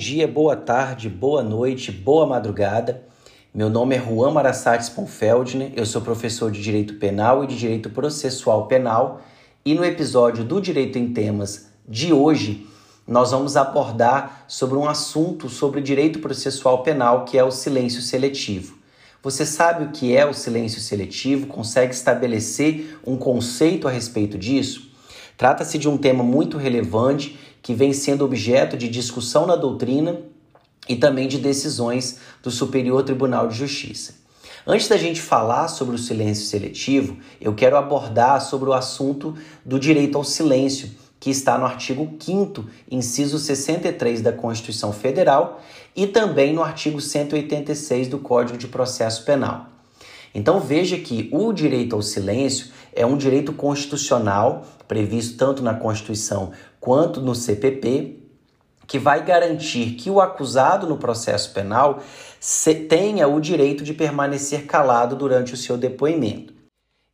Dia, boa tarde, boa noite, boa madrugada. Meu nome é Juan Marasates Ponfeldner, eu sou professor de Direito Penal e de Direito Processual Penal e no episódio do Direito em Temas de hoje nós vamos abordar sobre um assunto sobre direito processual penal que é o silêncio seletivo. Você sabe o que é o silêncio seletivo? Consegue estabelecer um conceito a respeito disso? Trata-se de um tema muito relevante que vem sendo objeto de discussão na doutrina e também de decisões do Superior Tribunal de Justiça. Antes da gente falar sobre o silêncio seletivo, eu quero abordar sobre o assunto do direito ao silêncio, que está no artigo 5 inciso 63 da Constituição Federal e também no artigo 186 do Código de Processo Penal. Então veja que o direito ao silêncio é um direito constitucional previsto tanto na Constituição quanto no CPP, que vai garantir que o acusado no processo penal tenha o direito de permanecer calado durante o seu depoimento.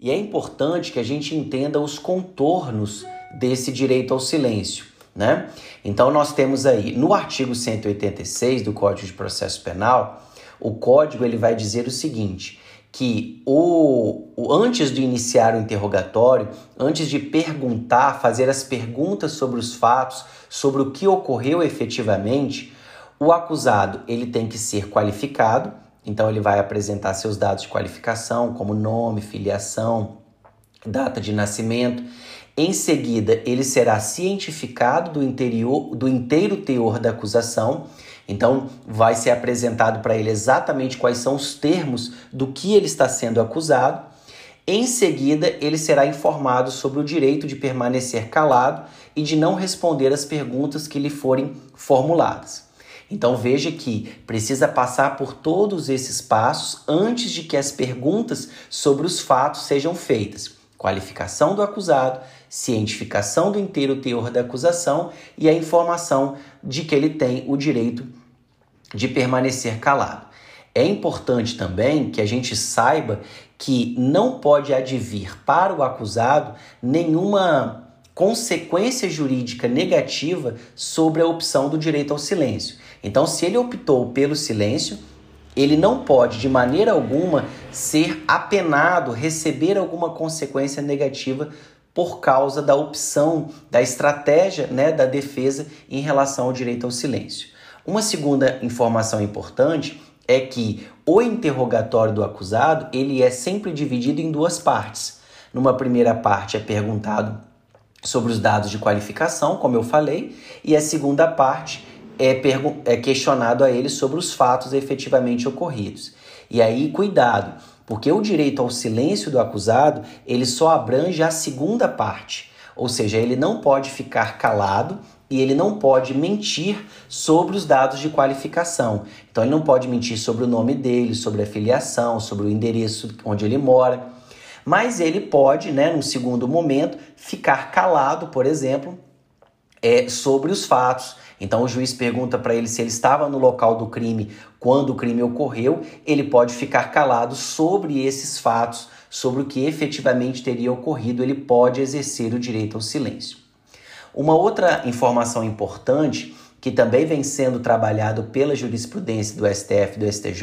E é importante que a gente entenda os contornos desse direito ao silêncio. Né? Então, nós temos aí no artigo 186 do Código de Processo Penal, o código ele vai dizer o seguinte: que o, o, antes de iniciar o interrogatório, antes de perguntar, fazer as perguntas sobre os fatos, sobre o que ocorreu efetivamente, o acusado ele tem que ser qualificado. Então ele vai apresentar seus dados de qualificação, como nome, filiação, data de nascimento. Em seguida, ele será cientificado do, interior, do inteiro teor da acusação então, vai ser apresentado para ele exatamente quais são os termos do que ele está sendo acusado. Em seguida, ele será informado sobre o direito de permanecer calado e de não responder às perguntas que lhe forem formuladas. Então veja que precisa passar por todos esses passos antes de que as perguntas sobre os fatos sejam feitas. Qualificação do acusado, cientificação do inteiro teor da acusação e a informação de que ele tem o direito de permanecer calado. É importante também que a gente saiba que não pode advir para o acusado nenhuma consequência jurídica negativa sobre a opção do direito ao silêncio. Então, se ele optou pelo silêncio, ele não pode de maneira alguma ser apenado, receber alguma consequência negativa por causa da opção, da estratégia né, da defesa em relação ao direito ao silêncio. Uma segunda informação importante é que o interrogatório do acusado ele é sempre dividido em duas partes. Numa primeira parte é perguntado sobre os dados de qualificação, como eu falei, e a segunda parte é, é questionado a ele sobre os fatos efetivamente ocorridos. E aí, cuidado, porque o direito ao silêncio do acusado, ele só abrange a segunda parte, ou seja, ele não pode ficar calado e ele não pode mentir sobre os dados de qualificação. Então ele não pode mentir sobre o nome dele, sobre a filiação, sobre o endereço onde ele mora. Mas ele pode, né, num segundo momento, ficar calado, por exemplo, é, sobre os fatos. Então o juiz pergunta para ele se ele estava no local do crime quando o crime ocorreu, ele pode ficar calado sobre esses fatos, sobre o que efetivamente teria ocorrido, ele pode exercer o direito ao silêncio. Uma outra informação importante que também vem sendo trabalhado pela jurisprudência do STF e do STJ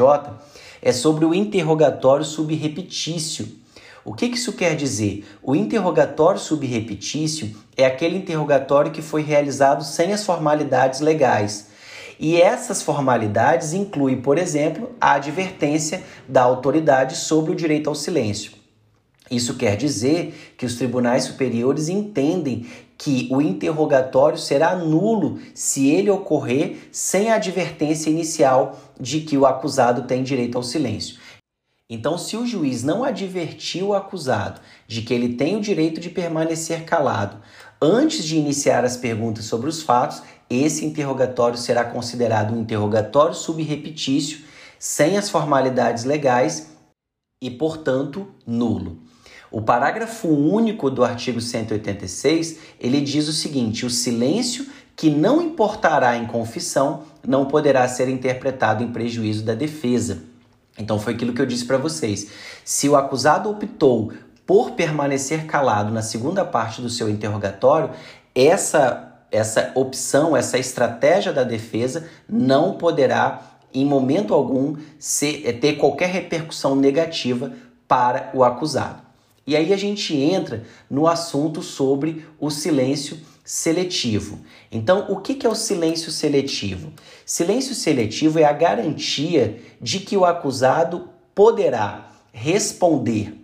é sobre o interrogatório subrepetício o que, isso quer dizer? O interrogatório subrepetício é aquele interrogatório que foi realizado sem as formalidades legais. E essas formalidades incluem, por exemplo, a advertência da autoridade sobre o direito ao silêncio. Isso quer dizer que os tribunais superiores entendem que o interrogatório será nulo se ele ocorrer sem a advertência inicial de que o acusado tem direito ao silêncio. Então, se o juiz não advertiu o acusado de que ele tem o direito de permanecer calado antes de iniciar as perguntas sobre os fatos, esse interrogatório será considerado um interrogatório subrepetício, sem as formalidades legais e, portanto, nulo. O parágrafo único do artigo 186, ele diz o seguinte: o silêncio que não importará em confissão não poderá ser interpretado em prejuízo da defesa. Então foi aquilo que eu disse para vocês. Se o acusado optou por permanecer calado na segunda parte do seu interrogatório, essa essa opção, essa estratégia da defesa não poderá, em momento algum, ser, é, ter qualquer repercussão negativa para o acusado. E aí a gente entra no assunto sobre o silêncio seletivo. Então, o que é o silêncio seletivo? Silêncio seletivo é a garantia de que o acusado poderá responder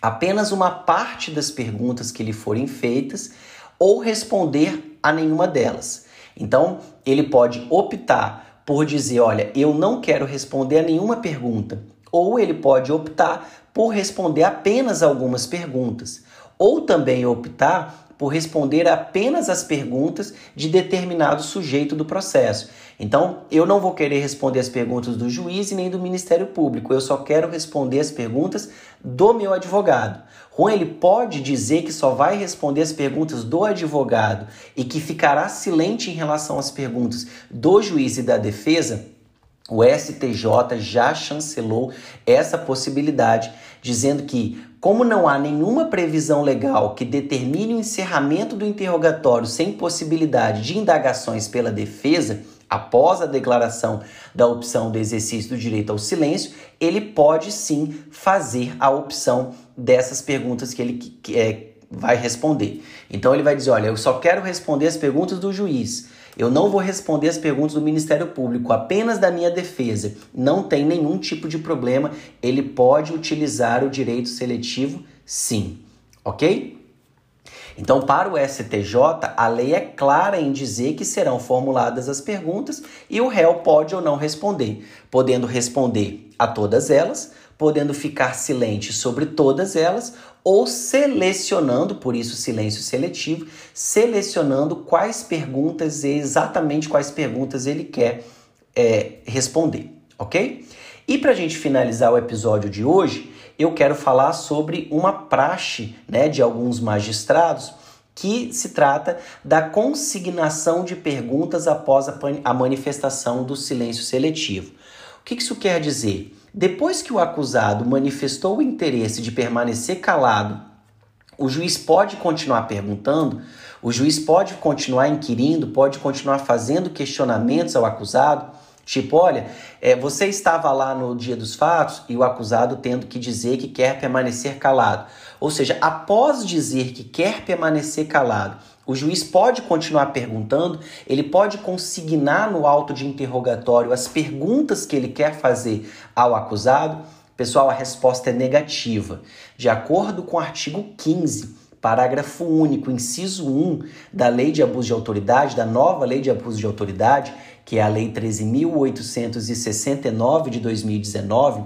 apenas uma parte das perguntas que lhe forem feitas ou responder a nenhuma delas. Então, ele pode optar por dizer: Olha, eu não quero responder a nenhuma pergunta. Ou ele pode optar por responder apenas algumas perguntas. Ou também optar por responder apenas as perguntas de determinado sujeito do processo. Então, eu não vou querer responder as perguntas do juiz e nem do Ministério Público, eu só quero responder as perguntas do meu advogado. Juan, ele pode dizer que só vai responder as perguntas do advogado e que ficará silente em relação às perguntas do juiz e da defesa? O STJ já chancelou essa possibilidade, dizendo que, como não há nenhuma previsão legal que determine o encerramento do interrogatório sem possibilidade de indagações pela defesa, após a declaração da opção do exercício do direito ao silêncio, ele pode sim fazer a opção dessas perguntas que ele é, vai responder. Então ele vai dizer: olha, eu só quero responder as perguntas do juiz. Eu não vou responder as perguntas do Ministério Público, apenas da minha defesa. Não tem nenhum tipo de problema. Ele pode utilizar o direito seletivo, sim. Ok? Então, para o STJ, a lei é clara em dizer que serão formuladas as perguntas e o réu pode ou não responder, podendo responder a todas elas, podendo ficar silente sobre todas elas ou selecionando, por isso silêncio seletivo, selecionando quais perguntas, exatamente quais perguntas ele quer é, responder, ok? E para a gente finalizar o episódio de hoje, eu quero falar sobre uma praxe né, de alguns magistrados que se trata da consignação de perguntas após a, a manifestação do silêncio seletivo. O que isso quer dizer? Depois que o acusado manifestou o interesse de permanecer calado, o juiz pode continuar perguntando, o juiz pode continuar inquirindo, pode continuar fazendo questionamentos ao acusado. Tipo, olha, é, você estava lá no dia dos fatos e o acusado tendo que dizer que quer permanecer calado. Ou seja, após dizer que quer permanecer calado, o juiz pode continuar perguntando, ele pode consignar no auto de interrogatório as perguntas que ele quer fazer ao acusado. Pessoal, a resposta é negativa. De acordo com o artigo 15, parágrafo único, inciso 1 da Lei de Abuso de Autoridade, da nova Lei de Abuso de Autoridade, que é a Lei 13.869 de 2019,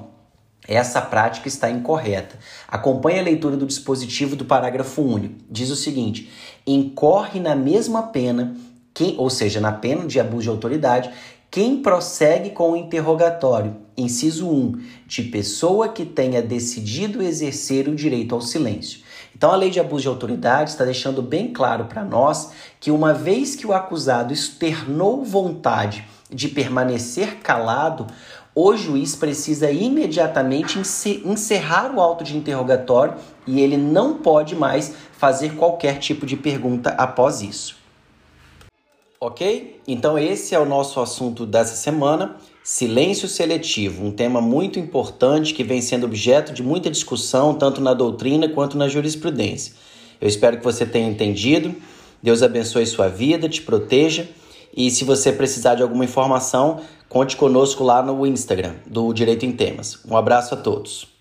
essa prática está incorreta. Acompanhe a leitura do dispositivo do parágrafo único. Diz o seguinte: incorre na mesma pena, quem, ou seja, na pena de abuso de autoridade, quem prossegue com o interrogatório, inciso 1, de pessoa que tenha decidido exercer o direito ao silêncio. Então, a lei de abuso de autoridade está deixando bem claro para nós que, uma vez que o acusado externou vontade de permanecer calado, o juiz precisa imediatamente encerrar o auto de interrogatório e ele não pode mais fazer qualquer tipo de pergunta após isso. Ok? Então, esse é o nosso assunto dessa semana. Silêncio seletivo, um tema muito importante que vem sendo objeto de muita discussão, tanto na doutrina quanto na jurisprudência. Eu espero que você tenha entendido. Deus abençoe sua vida, te proteja. E se você precisar de alguma informação, Conte conosco lá no Instagram do Direito em Temas. Um abraço a todos.